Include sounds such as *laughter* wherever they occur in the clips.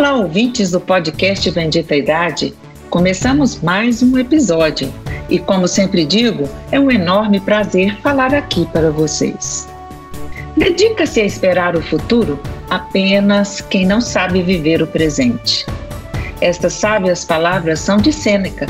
Olá, ouvintes do podcast Bendita Idade. Começamos mais um episódio e, como sempre digo, é um enorme prazer falar aqui para vocês. Dedica-se a esperar o futuro apenas quem não sabe viver o presente. Estas sábias palavras são de Sêneca,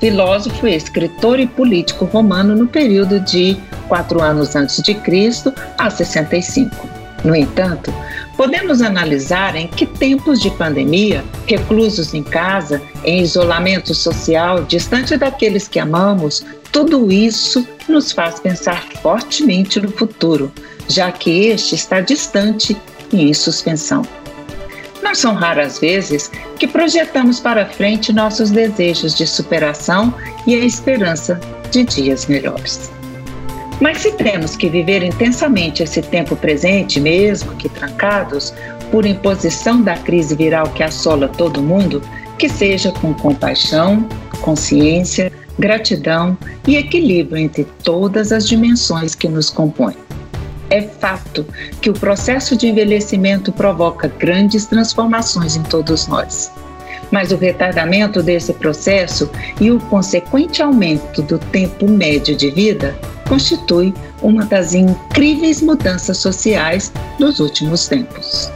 filósofo, escritor e político romano no período de 4 anos antes de Cristo a 65. No entanto, podemos analisar em que tempos de pandemia, reclusos em casa, em isolamento social, distante daqueles que amamos, tudo isso nos faz pensar fortemente no futuro, já que este está distante e em suspensão. Não são raras vezes que projetamos para frente nossos desejos de superação e a esperança de dias melhores. Mas se temos que viver intensamente esse tempo presente, mesmo que trancados, por imposição da crise viral que assola todo mundo, que seja com compaixão, consciência, gratidão e equilíbrio entre todas as dimensões que nos compõem. É fato que o processo de envelhecimento provoca grandes transformações em todos nós. Mas o retardamento desse processo e o consequente aumento do tempo médio de vida constitui uma das incríveis mudanças sociais dos últimos tempos.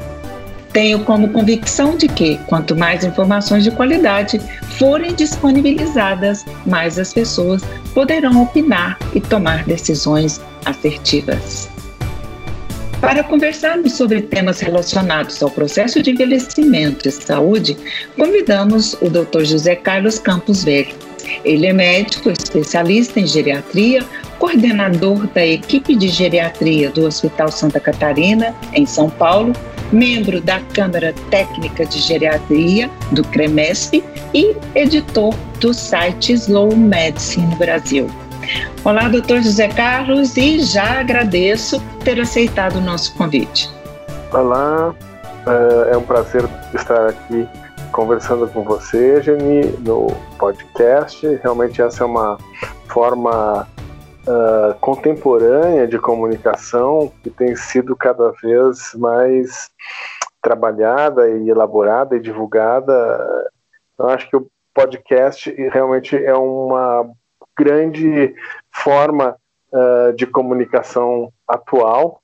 Tenho como convicção de que, quanto mais informações de qualidade forem disponibilizadas, mais as pessoas poderão opinar e tomar decisões assertivas. Para conversarmos sobre temas relacionados ao processo de envelhecimento e saúde, convidamos o Dr. José Carlos Campos Velho. Ele é médico, especialista em geriatria, coordenador da equipe de geriatria do Hospital Santa Catarina, em São Paulo, membro da Câmara Técnica de Geriatria do CREMESP e editor do site Slow Medicine Brasil. Olá, doutor José Carlos, e já agradeço ter aceitado o nosso convite. Olá, é, é um prazer estar aqui conversando com você, Geni, no podcast. Realmente essa é uma forma uh, contemporânea de comunicação que tem sido cada vez mais trabalhada e elaborada e divulgada. Eu acho que o podcast realmente é uma grande forma uh, de comunicação atual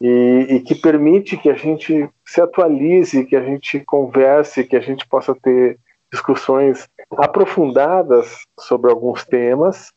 e, e, que permite que a gente se atualize, que a gente converse, que a gente possa ter discussões aprofundadas sobre alguns temas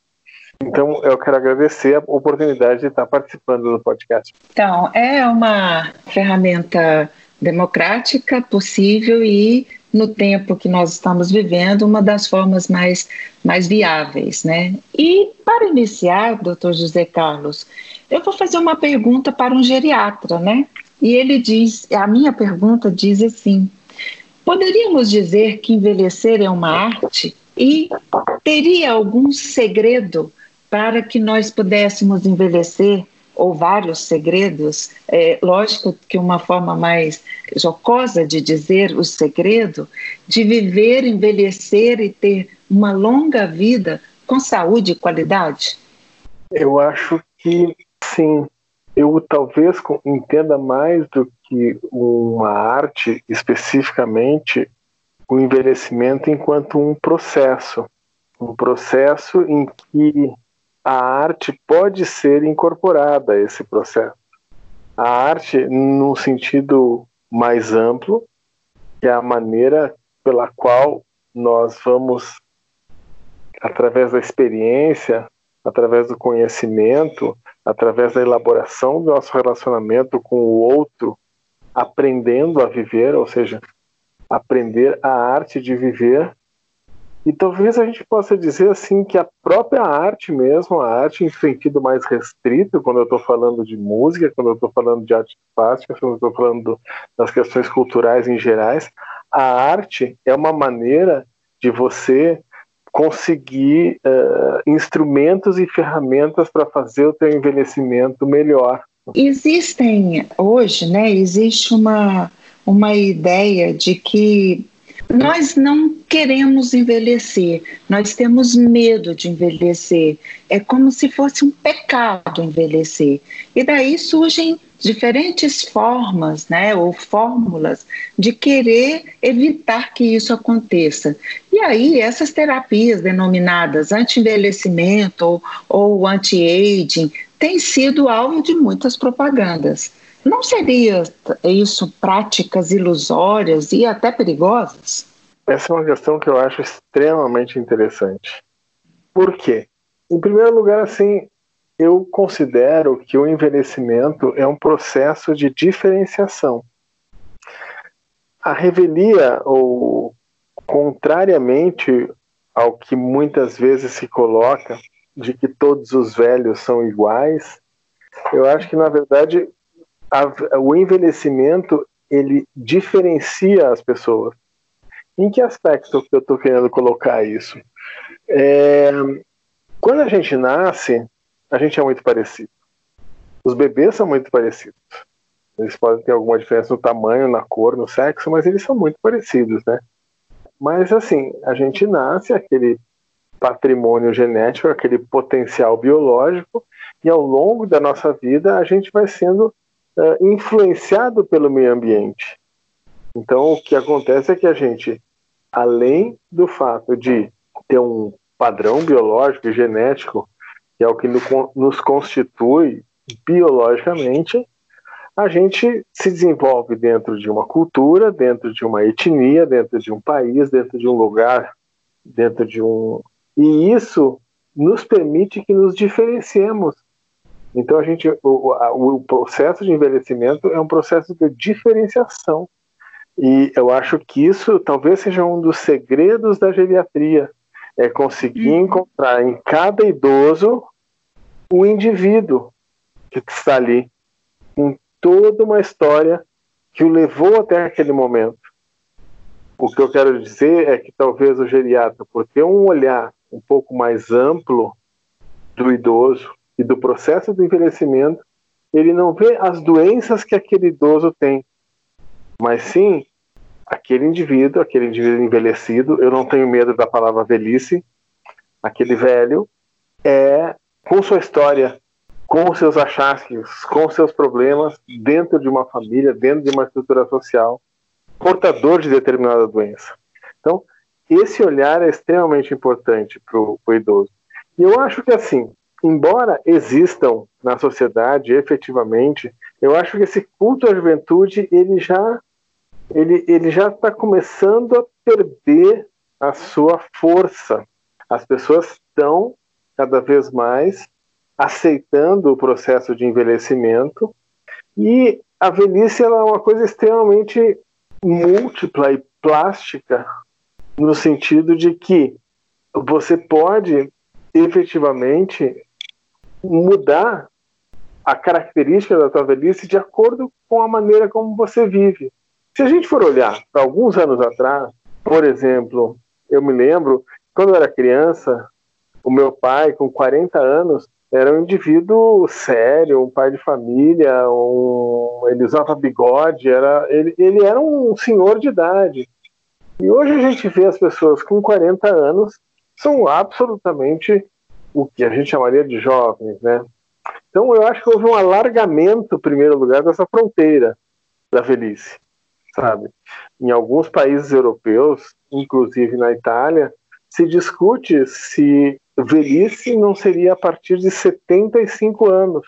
então, eu quero agradecer a oportunidade de estar participando do podcast. Então, é uma ferramenta democrática, possível e, no tempo que nós estamos vivendo, uma das formas mais, mais viáveis, né? E, para iniciar, doutor José Carlos, eu vou fazer uma pergunta para um geriatra, né? E ele diz, a minha pergunta diz assim, poderíamos dizer que envelhecer é uma arte? E teria algum segredo para que nós pudéssemos envelhecer, ou vários segredos, é, lógico que uma forma mais jocosa de dizer o segredo, de viver, envelhecer e ter uma longa vida com saúde e qualidade? Eu acho que sim. Eu talvez entenda mais do que uma arte especificamente o envelhecimento enquanto um processo, um processo em que a arte pode ser incorporada a esse processo. A arte, num sentido mais amplo, que é a maneira pela qual nós vamos, através da experiência, através do conhecimento, através da elaboração do nosso relacionamento com o outro, aprendendo a viver, ou seja, aprender a arte de viver e talvez a gente possa dizer assim que a própria arte mesmo, a arte em sentido mais restrito, quando eu estou falando de música, quando eu estou falando de arte plástica, quando eu estou falando das questões culturais em gerais, a arte é uma maneira de você conseguir uh, instrumentos e ferramentas para fazer o teu envelhecimento melhor. Existem hoje, né? Existe uma uma ideia de que nós não queremos envelhecer, nós temos medo de envelhecer. É como se fosse um pecado envelhecer. E daí surgem diferentes formas, né, ou fórmulas de querer evitar que isso aconteça. E aí essas terapias denominadas anti-envelhecimento ou, ou anti-aging têm sido alvo de muitas propagandas. Não seria isso práticas ilusórias e até perigosas? Essa é uma questão que eu acho extremamente interessante. Por quê? Em primeiro lugar, assim, eu considero que o envelhecimento é um processo de diferenciação. A revelia, ou contrariamente ao que muitas vezes se coloca, de que todos os velhos são iguais, eu acho que na verdade a, o envelhecimento ele diferencia as pessoas. Em que aspecto que eu estou querendo colocar isso? É, quando a gente nasce, a gente é muito parecido. Os bebês são muito parecidos. Eles podem ter alguma diferença no tamanho, na cor, no sexo, mas eles são muito parecidos, né? Mas assim, a gente nasce aquele patrimônio genético, aquele potencial biológico, e ao longo da nossa vida a gente vai sendo uh, influenciado pelo meio ambiente. Então, o que acontece é que a gente, além do fato de ter um padrão biológico e genético, que é o que nos constitui biologicamente, a gente se desenvolve dentro de uma cultura, dentro de uma etnia, dentro de um país, dentro de um lugar, dentro de um. E isso nos permite que nos diferenciemos então a gente, o, a, o processo de envelhecimento é um processo de diferenciação. E eu acho que isso talvez seja um dos segredos da geriatria, é conseguir uhum. encontrar em cada idoso o indivíduo que está ali, com toda uma história que o levou até aquele momento. O que eu quero dizer é que talvez o geriatra, por ter um olhar um pouco mais amplo do idoso, e do processo do envelhecimento, ele não vê as doenças que aquele idoso tem, mas sim aquele indivíduo, aquele indivíduo envelhecido, eu não tenho medo da palavra velhice, aquele velho é com sua história, com seus achaques, com seus problemas dentro de uma família, dentro de uma estrutura social, portador de determinada doença. Então, esse olhar é extremamente importante para o idoso. E eu acho que assim, embora existam na sociedade efetivamente, eu acho que esse culto à juventude ele já ele, ele já está começando a perder a sua força. As pessoas estão cada vez mais aceitando o processo de envelhecimento e a velhice é uma coisa extremamente múltipla e plástica no sentido de que você pode efetivamente mudar a característica da tua velhice de acordo com a maneira como você vive. Se a gente for olhar para alguns anos atrás, por exemplo, eu me lembro, quando eu era criança, o meu pai, com 40 anos, era um indivíduo sério, um pai de família, um... ele usava bigode, era... Ele, ele era um senhor de idade. E hoje a gente vê as pessoas com 40 anos são absolutamente o que a gente chamaria de jovens, né? Então eu acho que houve um alargamento, em primeiro lugar, dessa fronteira da velhice, sabe? Em alguns países europeus, inclusive na Itália, se discute se velhice não seria a partir de 75 anos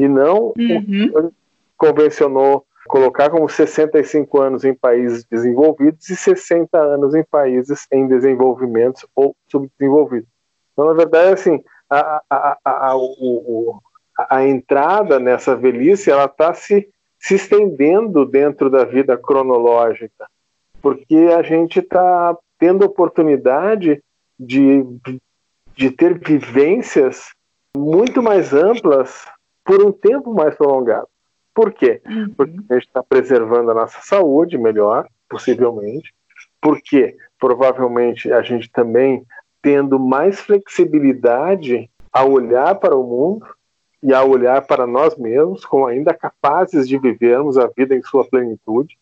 e não uhum. convencionou colocar como 65 anos em países desenvolvidos e 60 anos em países em desenvolvimento ou subdesenvolvidos. Então, na verdade, assim, a, a, a, o, a entrada nessa velhice ela está se, se estendendo dentro da vida cronológica, porque a gente está tendo oportunidade de, de ter vivências muito mais amplas por um tempo mais prolongado. Por quê? Uhum. Porque a gente está preservando a nossa saúde melhor, possivelmente, porque provavelmente a gente também tendo mais flexibilidade a olhar para o mundo e a olhar para nós mesmos, como ainda capazes de vivermos a vida em sua plenitude,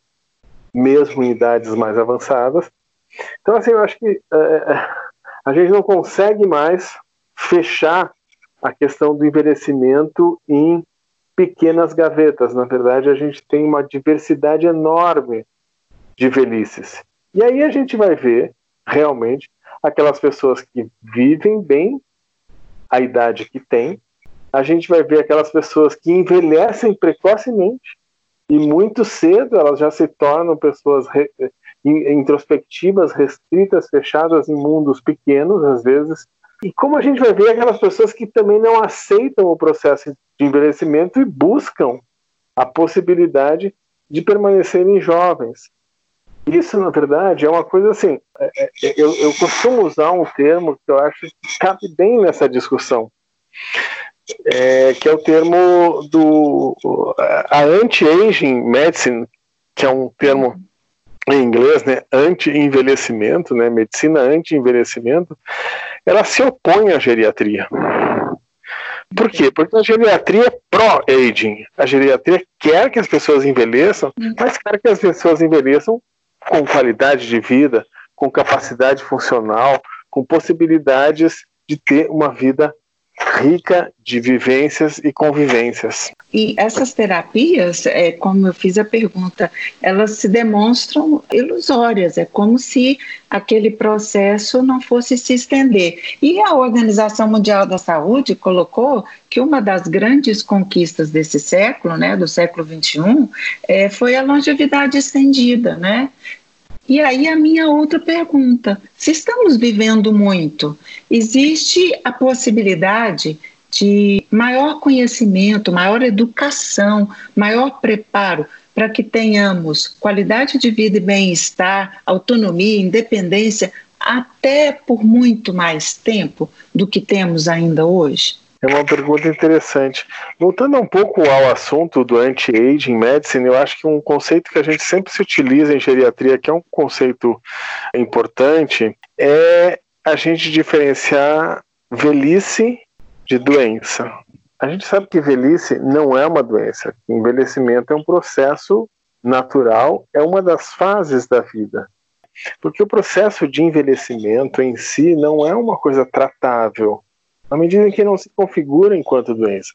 mesmo em idades mais avançadas. Então, assim, eu acho que é, a gente não consegue mais fechar a questão do envelhecimento em pequenas gavetas. Na verdade, a gente tem uma diversidade enorme de velhices. E aí a gente vai ver realmente aquelas pessoas que vivem bem a idade que têm, a gente vai ver aquelas pessoas que envelhecem precocemente e muito cedo elas já se tornam pessoas re, introspectivas, restritas, fechadas em mundos pequenos, às vezes. E como a gente vai ver aquelas pessoas que também não aceitam o processo de envelhecimento e buscam a possibilidade de permanecerem jovens. Isso, na verdade, é uma coisa assim. É, é, eu, eu costumo usar um termo que eu acho que cabe bem nessa discussão, é, que é o termo do a anti-aging medicine, que é um termo em inglês, né, anti-envelhecimento, né, medicina anti-envelhecimento, ela se opõe à geriatria. Por quê? Porque a geriatria é pró-aging. A geriatria quer que as pessoas envelheçam, mas quer que as pessoas envelheçam com qualidade de vida, com capacidade funcional, com possibilidades de ter uma vida rica de vivências e convivências. E essas terapias, é, como eu fiz a pergunta, elas se demonstram ilusórias, é como se aquele processo não fosse se estender. E a Organização Mundial da Saúde colocou que uma das grandes conquistas desse século, né, do século XXI, é, foi a longevidade estendida, né? E aí a minha outra pergunta: se estamos vivendo muito, existe a possibilidade de maior conhecimento, maior educação, maior preparo para que tenhamos qualidade de vida e bem-estar, autonomia, independência, até por muito mais tempo do que temos ainda hoje? É uma pergunta interessante. Voltando um pouco ao assunto do anti-aging medicine, eu acho que um conceito que a gente sempre se utiliza em geriatria, que é um conceito importante, é a gente diferenciar velhice de doença. A gente sabe que velhice não é uma doença, envelhecimento é um processo natural, é uma das fases da vida. Porque o processo de envelhecimento em si não é uma coisa tratável à medida que não se configura enquanto doença.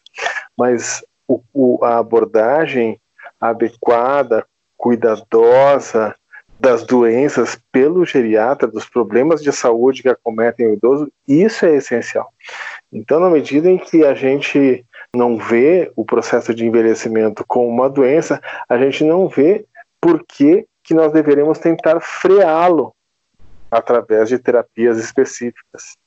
Mas o, o, a abordagem adequada, cuidadosa das doenças pelo geriatra, dos problemas de saúde que acometem o idoso, isso é essencial. Então, na medida em que a gente não vê o processo de envelhecimento como uma doença, a gente não vê por que, que nós deveremos tentar freá-lo através de terapias específicas.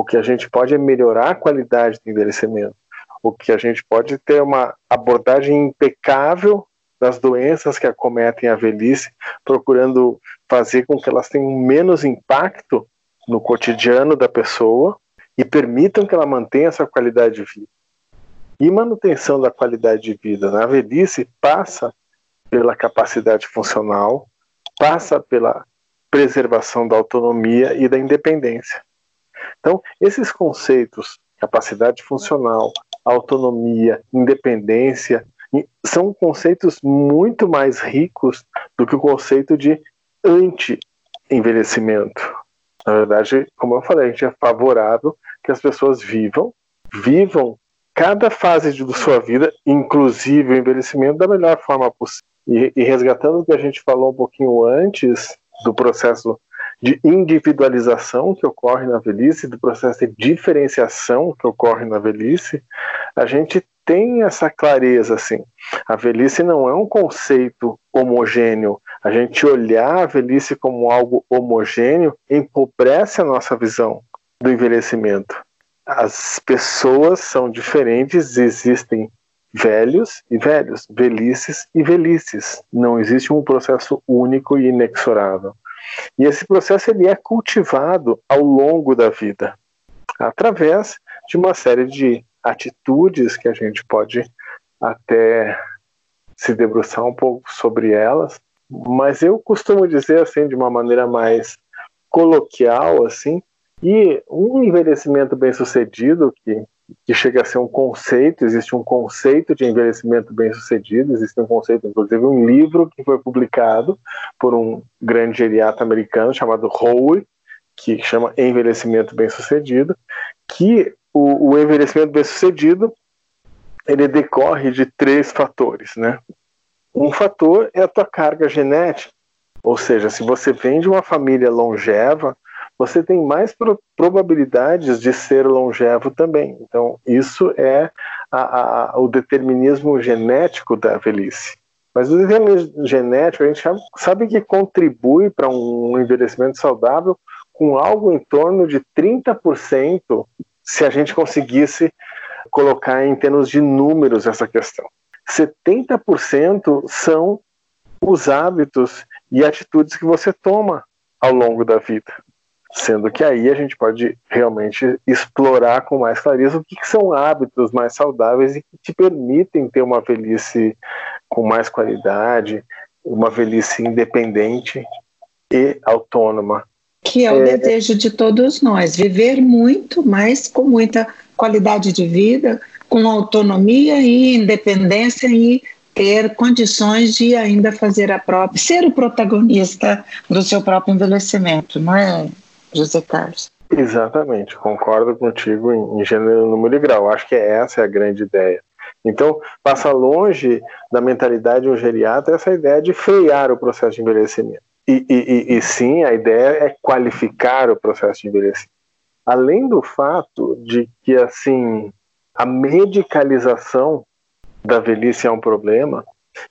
O que a gente pode é melhorar a qualidade do envelhecimento. O que a gente pode ter uma abordagem impecável das doenças que acometem a velhice, procurando fazer com que elas tenham menos impacto no cotidiano da pessoa e permitam que ela mantenha essa qualidade de vida. E manutenção da qualidade de vida na velhice passa pela capacidade funcional, passa pela preservação da autonomia e da independência. Então, esses conceitos, capacidade funcional, autonomia, independência, são conceitos muito mais ricos do que o conceito de anti-envelhecimento. Na verdade, como eu falei, a gente é favorável que as pessoas vivam, vivam cada fase de sua vida, inclusive o envelhecimento, da melhor forma possível. E, e resgatando o que a gente falou um pouquinho antes do processo de individualização que ocorre na velhice, do processo de diferenciação que ocorre na velhice, a gente tem essa clareza assim. A velhice não é um conceito homogêneo. A gente olhar a velhice como algo homogêneo empobrece a nossa visão do envelhecimento. As pessoas são diferentes, existem velhos e velhos, velhices e velhices. Não existe um processo único e inexorável. E esse processo ele é cultivado ao longo da vida, através de uma série de atitudes que a gente pode até se debruçar um pouco sobre elas, mas eu costumo dizer assim de uma maneira mais coloquial assim, e um envelhecimento bem-sucedido que que chega a ser um conceito, existe um conceito de envelhecimento bem-sucedido, existe um conceito, inclusive um livro que foi publicado por um grande geriatra americano chamado Howe, que chama Envelhecimento Bem-Sucedido, que o, o envelhecimento bem-sucedido ele decorre de três fatores, né? Um fator é a tua carga genética, ou seja, se você vem de uma família longeva, você tem mais pro probabilidades de ser longevo também. Então, isso é a, a, o determinismo genético da velhice. Mas o determinismo genético, a gente sabe que contribui para um envelhecimento saudável com algo em torno de 30% se a gente conseguisse colocar em termos de números essa questão. 70% são os hábitos e atitudes que você toma ao longo da vida. Sendo que aí a gente pode realmente explorar com mais clareza o que, que são hábitos mais saudáveis e que te permitem ter uma velhice com mais qualidade, uma velhice independente e autônoma. Que é o é... desejo de todos nós, viver muito, mas com muita qualidade de vida, com autonomia e independência e ter condições de ainda fazer a própria, ser o protagonista do seu próprio envelhecimento, não é, José Carlos? Exatamente, concordo contigo em, em gênero, número e grau. Acho que essa é a grande ideia. Então, passa longe da mentalidade de um geriatra essa ideia de frear o processo de envelhecimento. E, e, e, sim, a ideia é qualificar o processo de envelhecimento. Além do fato de que, assim, a medicalização da velhice é um problema,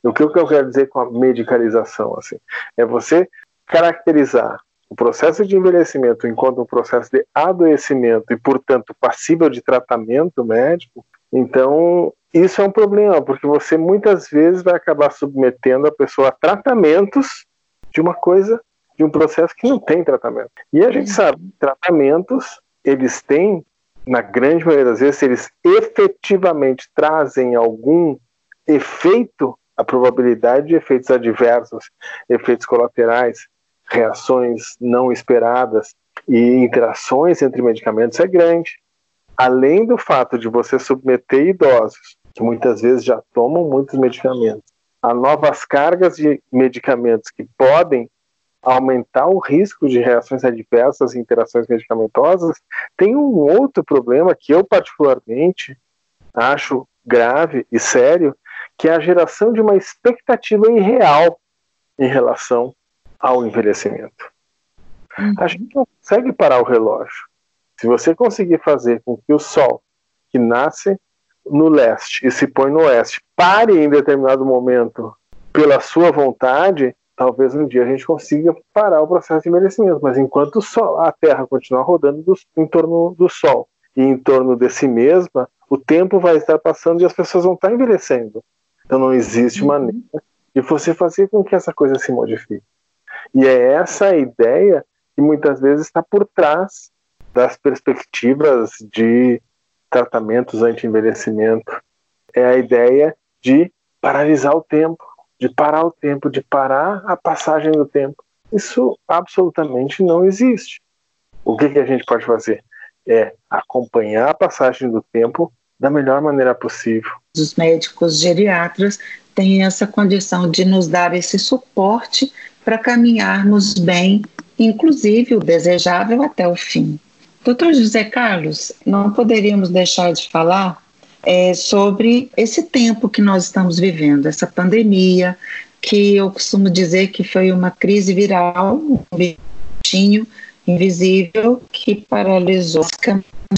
o que eu quero dizer com a medicalização? Assim, é você caracterizar o processo de envelhecimento enquanto um processo de adoecimento e, portanto, passível de tratamento médico, então isso é um problema, porque você muitas vezes vai acabar submetendo a pessoa a tratamentos de uma coisa, de um processo que não tem tratamento. E a gente sabe, tratamentos, eles têm, na grande maioria das vezes, eles efetivamente trazem algum efeito, a probabilidade de efeitos adversos, efeitos colaterais, reações não esperadas e interações entre medicamentos é grande. Além do fato de você submeter idosos, que muitas vezes já tomam muitos medicamentos, a novas cargas de medicamentos que podem aumentar o risco de reações adversas e interações medicamentosas, tem um outro problema que eu particularmente acho grave e sério, que é a geração de uma expectativa irreal em relação ao envelhecimento. Uhum. A gente não consegue parar o relógio. Se você conseguir fazer com que o Sol, que nasce no leste e se põe no oeste, pare em determinado momento pela sua vontade, talvez um dia a gente consiga parar o processo de envelhecimento. Mas enquanto o Sol, a Terra continuar rodando do, em torno do Sol e em torno de si mesma, o tempo vai estar passando e as pessoas vão estar envelhecendo. Então não existe uhum. maneira de você fazer com que essa coisa se modifique. E é essa ideia que muitas vezes está por trás das perspectivas de tratamentos anti-envelhecimento. É a ideia de paralisar o tempo, de parar o tempo, de parar a passagem do tempo. Isso absolutamente não existe. O que, que a gente pode fazer? É acompanhar a passagem do tempo da melhor maneira possível. Os médicos geriatras têm essa condição de nos dar esse suporte para caminharmos bem, inclusive o desejável até o fim. Doutor José Carlos, não poderíamos deixar de falar é, sobre esse tempo que nós estamos vivendo, essa pandemia, que eu costumo dizer que foi uma crise viral, um bichinho invisível que paralisou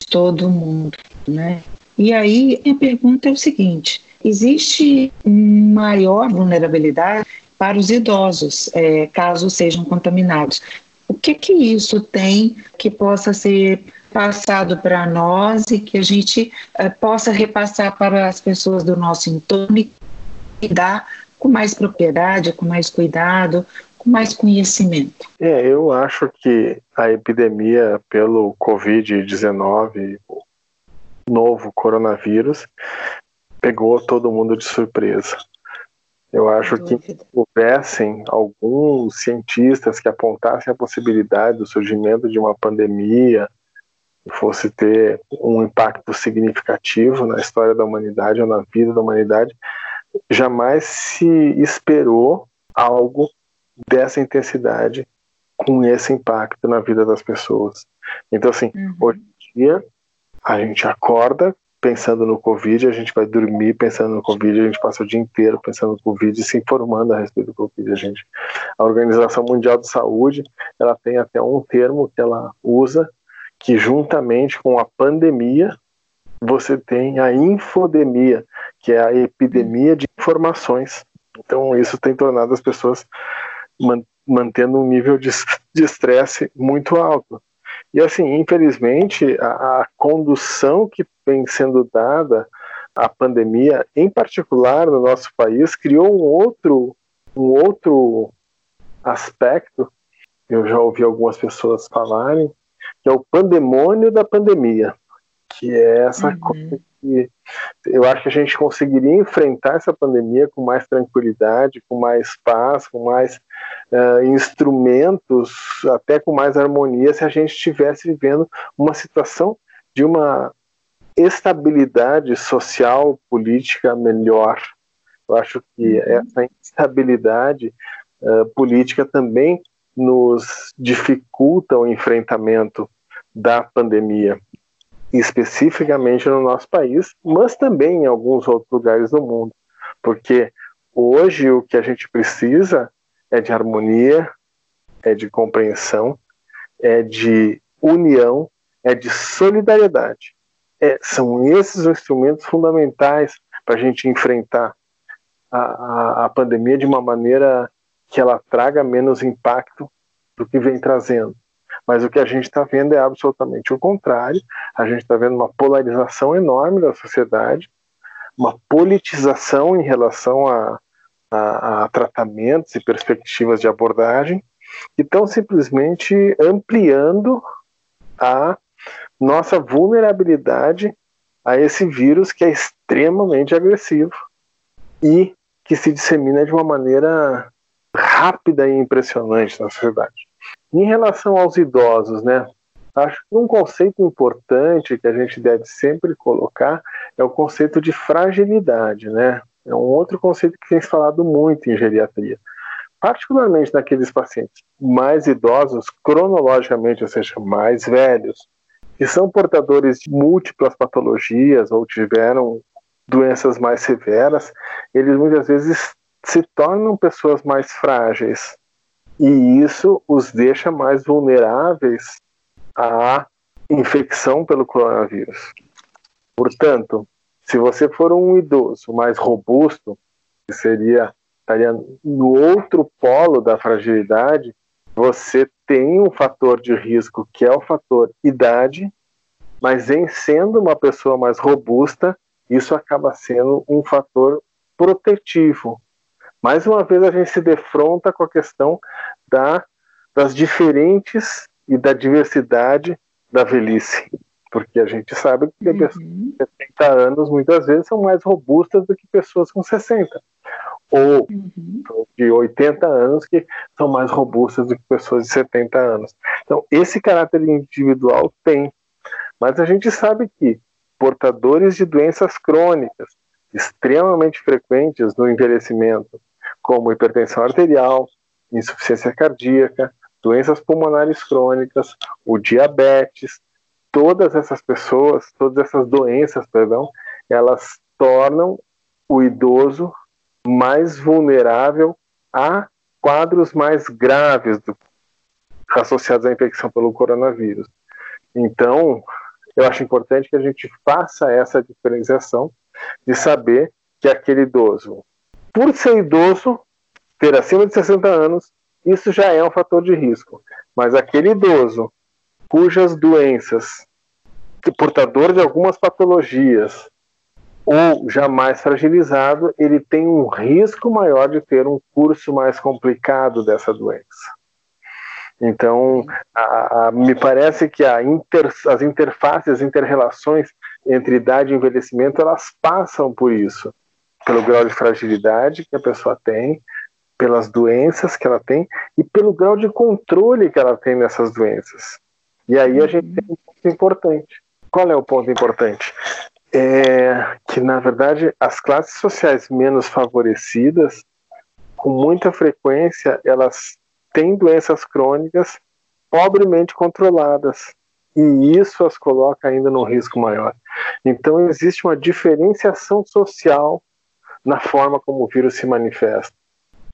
todo mundo, né? E aí a pergunta é o seguinte: existe maior vulnerabilidade para os idosos, é, caso sejam contaminados? o que que isso tem que possa ser passado para nós e que a gente uh, possa repassar para as pessoas do nosso entorno e dar com mais propriedade, com mais cuidado, com mais conhecimento. É, eu acho que a epidemia pelo Covid-19, novo coronavírus, pegou todo mundo de surpresa. Eu acho que se houvessem alguns cientistas que apontassem a possibilidade do surgimento de uma pandemia que fosse ter um impacto significativo na história da humanidade ou na vida da humanidade, jamais se esperou algo dessa intensidade com esse impacto na vida das pessoas. Então, assim, uhum. hoje em dia, a gente acorda pensando no Covid, a gente vai dormir pensando no Covid, a gente passa o dia inteiro pensando no Covid e se informando a respeito do Covid. A, gente, a Organização Mundial de Saúde ela tem até um termo que ela usa que juntamente com a pandemia você tem a infodemia, que é a epidemia de informações. Então isso tem tornado as pessoas mantendo um nível de estresse muito alto. E assim, infelizmente, a, a condução que vem sendo dada à pandemia, em particular no nosso país, criou um outro, um outro aspecto. Eu já ouvi algumas pessoas falarem que é o pandemônio da pandemia, que é essa uhum. coisa que eu acho que a gente conseguiria enfrentar essa pandemia com mais tranquilidade, com mais paz, com mais uh, instrumentos, até com mais harmonia, se a gente estivesse vivendo uma situação de uma estabilidade social, política melhor. Eu acho que uhum. essa instabilidade uh, política também nos dificulta o enfrentamento da pandemia especificamente no nosso país, mas também em alguns outros lugares do mundo, porque hoje o que a gente precisa é de harmonia, é de compreensão, é de união, é de solidariedade. É, são esses os instrumentos fundamentais para a gente enfrentar a, a, a pandemia de uma maneira que ela traga menos impacto do que vem trazendo. Mas o que a gente está vendo é absolutamente o contrário. A gente está vendo uma polarização enorme da sociedade, uma politização em relação a, a, a tratamentos e perspectivas de abordagem, que estão simplesmente ampliando a nossa vulnerabilidade a esse vírus que é extremamente agressivo e que se dissemina de uma maneira rápida e impressionante na sociedade. Em relação aos idosos, né? Acho que um conceito importante que a gente deve sempre colocar é o conceito de fragilidade, né? É um outro conceito que tem se falado muito em geriatria, particularmente naqueles pacientes mais idosos, cronologicamente, ou seja, mais velhos, que são portadores de múltiplas patologias ou tiveram doenças mais severas, eles muitas vezes se tornam pessoas mais frágeis, e isso os deixa mais vulneráveis à infecção pelo coronavírus. Portanto, se você for um idoso mais robusto, que seria estaria no outro polo da fragilidade, você tem um fator de risco que é o fator idade, mas em sendo uma pessoa mais robusta, isso acaba sendo um fator protetivo, mais uma vez a gente se defronta com a questão da, das diferentes e da diversidade da velhice. Porque a gente sabe que uhum. pessoas com 70 anos muitas vezes são mais robustas do que pessoas com 60. Ou uhum. de 80 anos que são mais robustas do que pessoas de 70 anos. Então, esse caráter individual tem. Mas a gente sabe que portadores de doenças crônicas, extremamente frequentes no envelhecimento, como hipertensão arterial, insuficiência cardíaca, doenças pulmonares crônicas, o diabetes, todas essas pessoas, todas essas doenças, perdão, elas tornam o idoso mais vulnerável a quadros mais graves do, associados à infecção pelo coronavírus. Então, eu acho importante que a gente faça essa diferenciação de saber que aquele idoso por ser idoso, ter acima de 60 anos, isso já é um fator de risco. Mas aquele idoso cujas doenças, portador de algumas patologias, ou já mais fragilizado, ele tem um risco maior de ter um curso mais complicado dessa doença. Então, a, a, me parece que inter, as interfaces, as interrelações entre idade e envelhecimento, elas passam por isso pelo grau de fragilidade que a pessoa tem, pelas doenças que ela tem e pelo grau de controle que ela tem nessas doenças. E aí a gente tem um ponto importante. Qual é o ponto importante? É que, na verdade, as classes sociais menos favorecidas, com muita frequência, elas têm doenças crônicas pobremente controladas. e isso as coloca ainda num risco maior. Então existe uma diferenciação social na forma como o vírus se manifesta.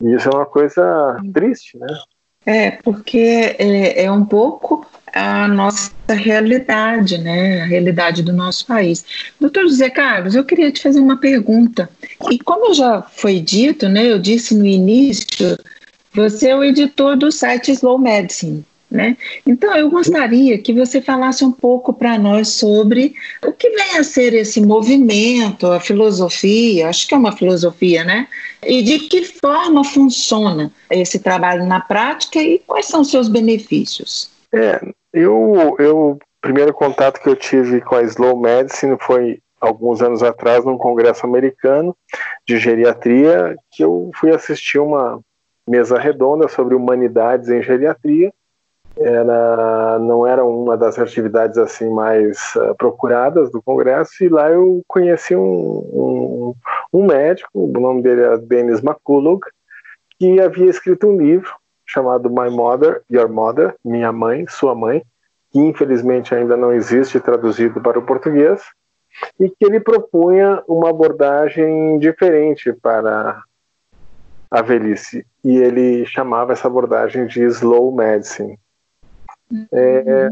E isso é uma coisa triste, né? É, porque é, é um pouco a nossa realidade, né? A realidade do nosso país. Doutor José Carlos, eu queria te fazer uma pergunta. E como já foi dito, né? Eu disse no início, você é o editor do site Slow Medicine. Né? Então, eu gostaria que você falasse um pouco para nós sobre o que vem a ser esse movimento, a filosofia, acho que é uma filosofia, né? E de que forma funciona esse trabalho na prática e quais são os seus benefícios? É, eu, eu, primeiro contato que eu tive com a Slow Medicine foi alguns anos atrás num congresso americano de geriatria que eu fui assistir uma mesa redonda sobre humanidades em geriatria era não era uma das atividades assim mais uh, procuradas do congresso e lá eu conheci um, um, um, médico o nome dele era Dennis McCullough que havia escrito um livro chamado My Mother Your Mother minha mãe sua mãe que infelizmente ainda não existe traduzido para o português e que ele propunha uma abordagem diferente para a velhice. E ele chamava essa abordagem de slow medicine é,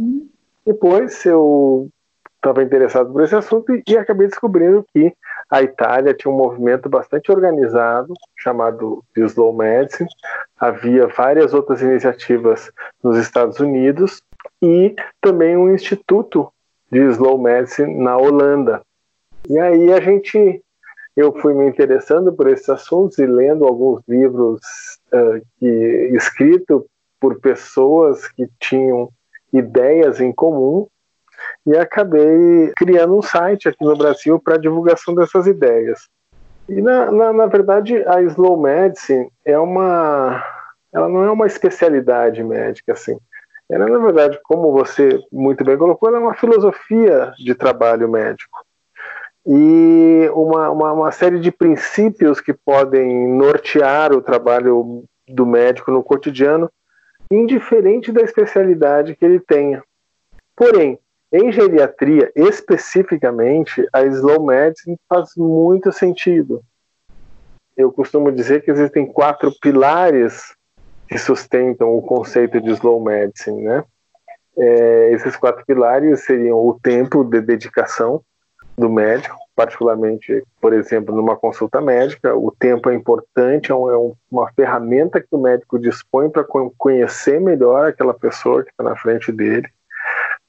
depois eu estava interessado por esse assunto e, e, acabei descobrindo que a Itália tinha um movimento bastante organizado chamado Slow Medicine. Havia várias outras iniciativas nos Estados Unidos e também um instituto de Slow Medicine na Holanda. E aí a gente, eu fui me interessando por esses assuntos e lendo alguns livros uh, que escritos por pessoas que tinham ideias em comum e acabei criando um site aqui no Brasil para divulgação dessas ideias. E na, na, na, verdade a slow medicine é uma, ela não é uma especialidade médica assim. Ela na verdade, como você muito bem colocou, ela é uma filosofia de trabalho médico e uma, uma, uma série de princípios que podem nortear o trabalho do médico no cotidiano indiferente da especialidade que ele tenha. Porém, em geriatria, especificamente, a slow medicine faz muito sentido. Eu costumo dizer que existem quatro pilares que sustentam o conceito de slow medicine, né? É, esses quatro pilares seriam o tempo de dedicação do médico, particularmente, por exemplo, numa consulta médica, o tempo é importante, é, é uma ferramenta que o médico dispõe para conhecer melhor aquela pessoa que está na frente dele,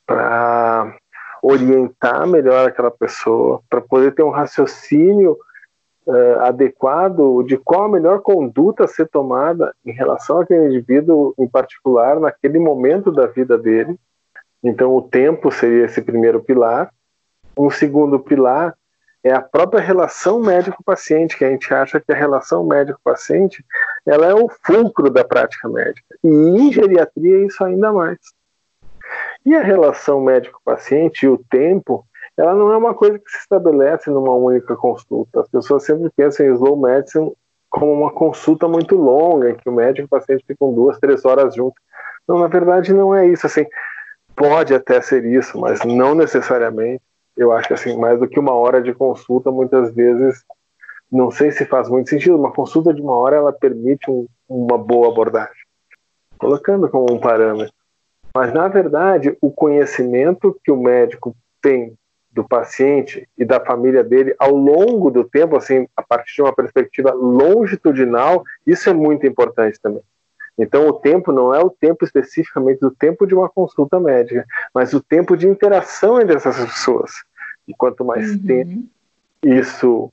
para orientar melhor aquela pessoa, para poder ter um raciocínio uh, adequado de qual a melhor conduta a ser tomada em relação àquele indivíduo em particular, naquele momento da vida dele. Então, o tempo seria esse primeiro pilar. Um segundo pilar é a própria relação médico-paciente, que a gente acha que a relação médico-paciente ela é o fulcro da prática médica. E em geriatria isso ainda mais. E a relação médico-paciente e o tempo, ela não é uma coisa que se estabelece numa única consulta. As pessoas sempre pensam em slow medicine como uma consulta muito longa, em que o médico e o paciente ficam duas, três horas juntos. Não, na verdade não é isso. Assim, pode até ser isso, mas não necessariamente eu acho que assim, mais do que uma hora de consulta, muitas vezes, não sei se faz muito sentido, uma consulta de uma hora ela permite um, uma boa abordagem, colocando como um parâmetro. Mas, na verdade, o conhecimento que o médico tem do paciente e da família dele ao longo do tempo, assim, a partir de uma perspectiva longitudinal, isso é muito importante também. Então, o tempo não é o tempo especificamente do tempo de uma consulta médica, mas o tempo de interação entre essas pessoas. E quanto mais uhum. tempo isso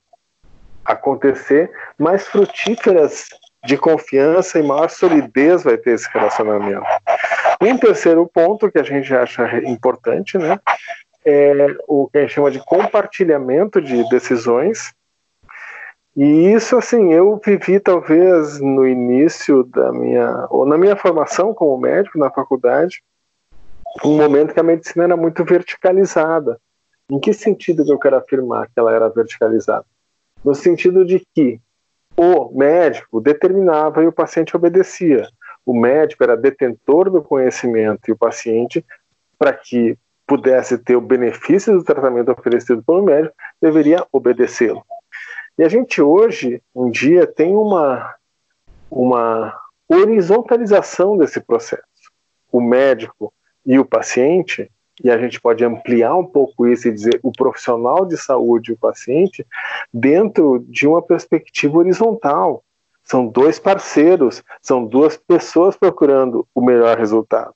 acontecer, mais frutíferas de confiança e maior solidez vai ter esse relacionamento. Um terceiro ponto que a gente acha importante, né, é o que a gente chama de compartilhamento de decisões e isso, assim, eu vivi talvez no início da minha, ou na minha formação como médico na faculdade, um momento que a medicina era muito verticalizada. Em que sentido eu quero afirmar que ela era verticalizada? No sentido de que o médico determinava e o paciente obedecia. O médico era detentor do conhecimento e o paciente, para que pudesse ter o benefício do tratamento oferecido pelo médico, deveria obedecê-lo. E a gente hoje, um dia, tem uma, uma horizontalização desse processo. O médico e o paciente, e a gente pode ampliar um pouco isso e dizer o profissional de saúde e o paciente, dentro de uma perspectiva horizontal. São dois parceiros, são duas pessoas procurando o melhor resultado.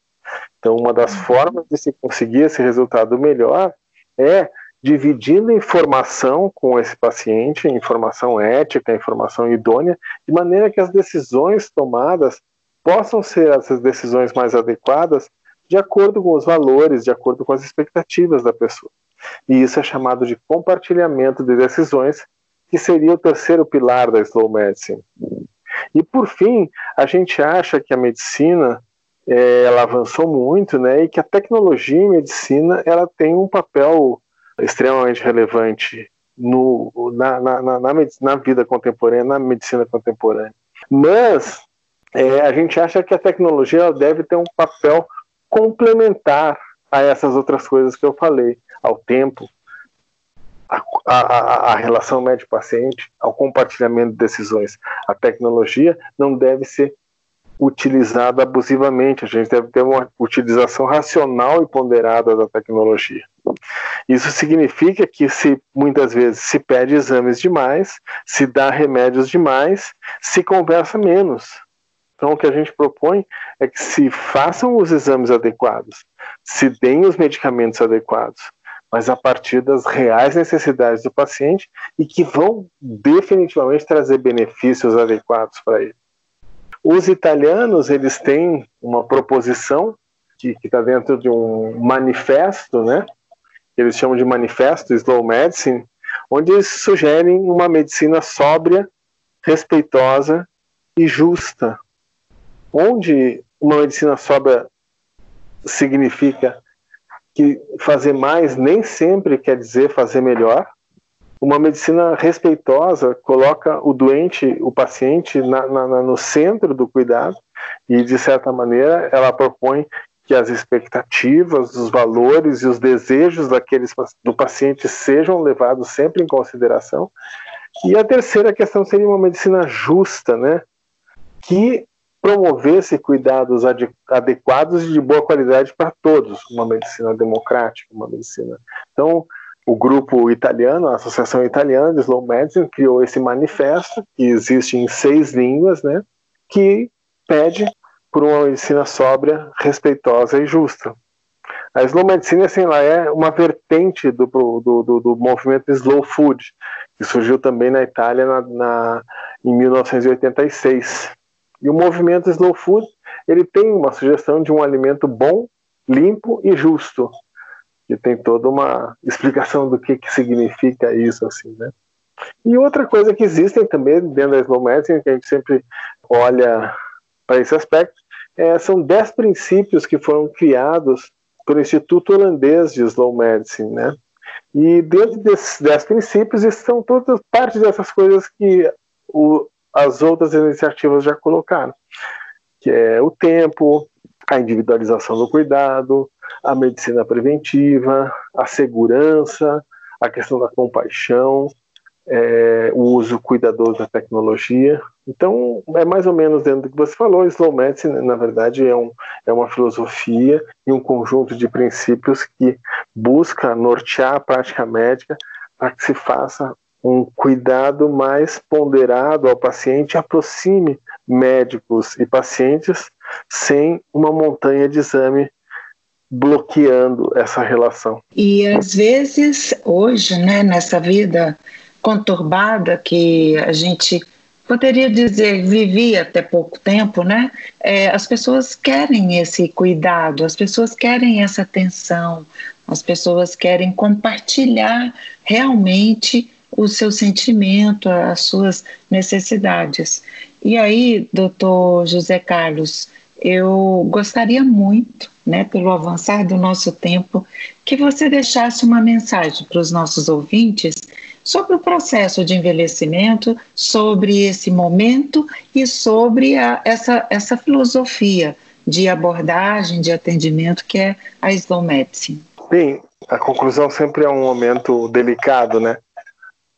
Então, uma das uhum. formas de se conseguir esse resultado melhor é dividindo informação com esse paciente, informação ética, informação idônea, de maneira que as decisões tomadas possam ser essas decisões mais adequadas de acordo com os valores, de acordo com as expectativas da pessoa. E isso é chamado de compartilhamento de decisões, que seria o terceiro pilar da slow medicine. E por fim, a gente acha que a medicina é, ela avançou muito, né, e que a tecnologia em medicina ela tem um papel extremamente relevante no, na, na, na, na, vida contemporânea, na medicina contemporânea. Mas é, a gente acha que a tecnologia deve ter um papel complementar a essas outras coisas que eu falei, ao tempo, a, a, a relação médico-paciente, ao compartilhamento de decisões. A tecnologia não deve ser utilizada abusivamente, a gente deve ter uma utilização racional e ponderada da tecnologia. Isso significa que se muitas vezes se pede exames demais, se dá remédios demais, se conversa menos. Então, o que a gente propõe é que se façam os exames adequados, se deem os medicamentos adequados, mas a partir das reais necessidades do paciente e que vão definitivamente trazer benefícios adequados para ele. Os italianos, eles têm uma proposição que está dentro de um manifesto, né? Eles chamam de manifesto Slow Medicine, onde eles sugerem uma medicina sóbria, respeitosa e justa, onde uma medicina sóbria significa que fazer mais nem sempre quer dizer fazer melhor. Uma medicina respeitosa coloca o doente, o paciente, na, na, no centro do cuidado e, de certa maneira, ela propõe que as expectativas, os valores e os desejos daqueles do paciente sejam levados sempre em consideração. E a terceira questão seria uma medicina justa, né? Que promovesse cuidados adequados e de boa qualidade para todos, uma medicina democrática, uma medicina. Então, o grupo italiano, a Associação Italiana de Slow Medicine, criou esse manifesto, que existe em seis línguas, né, que pede por uma medicina sóbria, respeitosa e justa. A Slow Medicine, assim, ela é uma vertente do, do, do, do movimento Slow Food, que surgiu também na Itália na, na, em 1986. E o movimento Slow Food, ele tem uma sugestão de um alimento bom, limpo e justo, que tem toda uma *laughs* explicação do que, que significa isso, assim, né? E outra coisa que existem também dentro da Slow Medicine, que a gente sempre olha para esse aspecto, é, são dez princípios que foram criados pelo Instituto Holandês de Slow Medicine, né? E dentro desses dez princípios estão todas parte dessas coisas que o, as outras iniciativas já colocaram, que é o tempo, a individualização do cuidado, a medicina preventiva, a segurança, a questão da compaixão, é, o uso cuidadoso da tecnologia. Então, é mais ou menos dentro do que você falou, Slow Medicine, na verdade, é, um, é uma filosofia e um conjunto de princípios que busca nortear a prática médica para que se faça um cuidado mais ponderado ao paciente, aproxime médicos e pacientes sem uma montanha de exame bloqueando essa relação. E às vezes, hoje, né, nessa vida conturbada que a gente poderia dizer vivia até pouco tempo, né? É, as pessoas querem esse cuidado, as pessoas querem essa atenção, as pessoas querem compartilhar realmente o seu sentimento, as suas necessidades. E aí, doutor José Carlos, eu gostaria muito, né, pelo avançar do nosso tempo, que você deixasse uma mensagem para os nossos ouvintes sobre o processo de envelhecimento, sobre esse momento e sobre a, essa, essa filosofia de abordagem, de atendimento que é a Slow Medicine. Bem, a conclusão sempre é um momento delicado, né?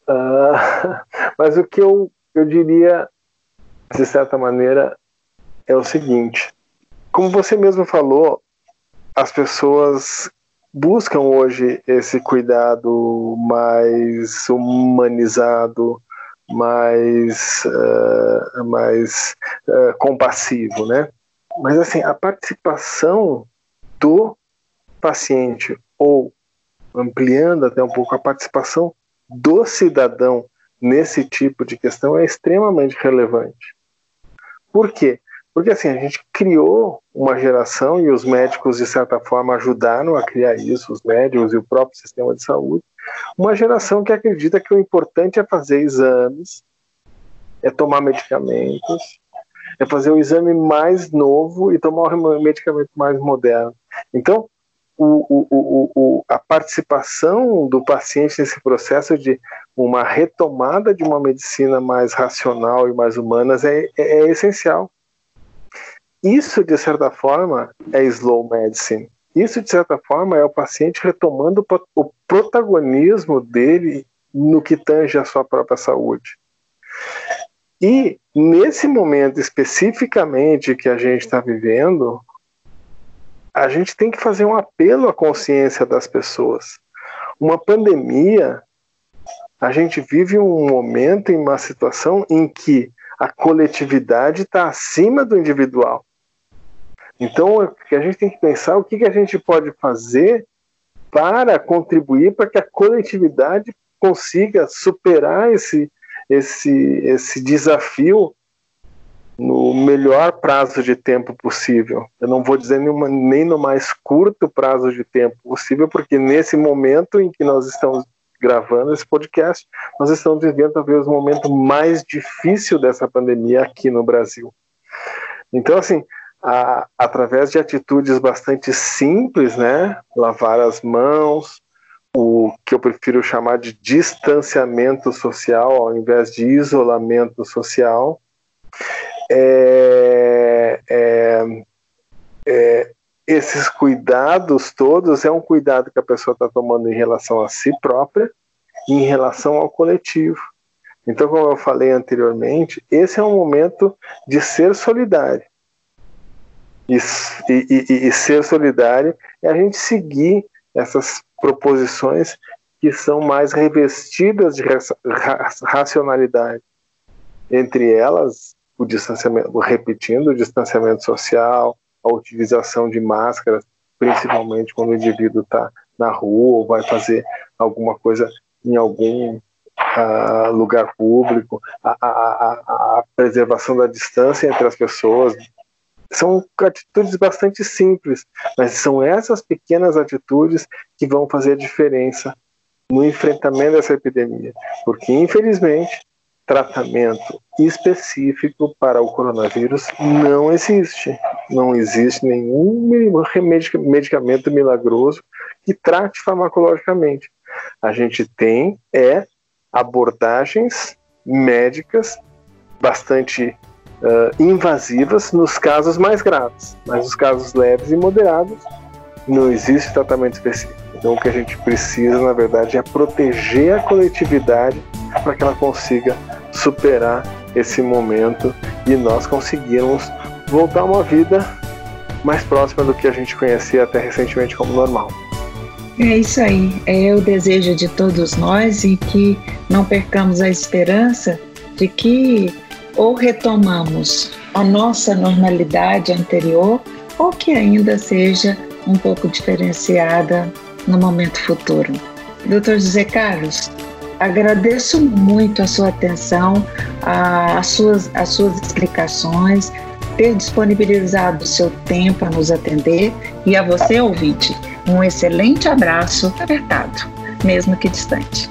Uh, *laughs* mas o que eu, eu diria, de certa maneira, é o seguinte: como você mesmo falou, as pessoas buscam hoje esse cuidado mais humanizado, mais, uh, mais uh, compassivo, né? Mas assim, a participação do paciente ou ampliando até um pouco a participação do cidadão nesse tipo de questão é extremamente relevante. Por quê? Porque assim, a gente criou uma geração e os médicos, de certa forma, ajudaram a criar isso, os médicos e o próprio sistema de saúde, uma geração que acredita que o importante é fazer exames, é tomar medicamentos, é fazer o exame mais novo e tomar o medicamento mais moderno. Então, o, o, o, a participação do paciente nesse processo de uma retomada de uma medicina mais racional e mais humana é, é, é essencial. Isso, de certa forma, é slow medicine. Isso, de certa forma, é o paciente retomando o protagonismo dele no que tange a sua própria saúde. E nesse momento especificamente que a gente está vivendo, a gente tem que fazer um apelo à consciência das pessoas. Uma pandemia, a gente vive um momento, em uma situação em que a coletividade está acima do individual. Então, a gente tem que pensar o que, que a gente pode fazer para contribuir para que a coletividade consiga superar esse, esse, esse desafio no melhor prazo de tempo possível. Eu não vou dizer nenhuma, nem no mais curto prazo de tempo possível, porque nesse momento em que nós estamos gravando esse podcast, nós estamos vivendo talvez o momento mais difícil dessa pandemia aqui no Brasil. Então, assim, a, através de atitudes bastante simples, né? Lavar as mãos, o que eu prefiro chamar de distanciamento social ao invés de isolamento social. É, é, é, esses cuidados todos é um cuidado que a pessoa está tomando em relação a si própria e em relação ao coletivo. Então, como eu falei anteriormente, esse é um momento de ser solidário. E, e, e, ser solidário é a gente seguir essas proposições que são mais revestidas de racionalidade. Entre elas, o distanciamento, repetindo, o distanciamento social, a utilização de máscaras, principalmente quando o indivíduo está na rua ou vai fazer alguma coisa em algum uh, lugar público, a, a, a, a, preservação da distância entre as pessoas, são atitudes bastante simples, mas são essas pequenas atitudes que vão fazer a diferença no enfrentamento dessa epidemia, porque infelizmente tratamento específico para o coronavírus não existe. Não existe nenhum medicamento milagroso que trate farmacologicamente. A gente tem é abordagens médicas bastante uh, invasivas nos casos mais graves, mas nos casos leves e moderados não existe tratamento específico. Então, o que a gente precisa, na verdade, é proteger a coletividade para que ela consiga superar esse momento e nós conseguirmos voltar a uma vida mais próxima do que a gente conhecia até recentemente como normal. É isso aí, é o desejo de todos nós e que não percamos a esperança de que ou retomamos a nossa normalidade anterior ou que ainda seja um pouco diferenciada no momento futuro. Doutor José Carlos, agradeço muito a sua atenção, as suas, as suas explicações, ter disponibilizado o seu tempo a nos atender e a você, ouvinte, um excelente abraço apertado, mesmo que distante.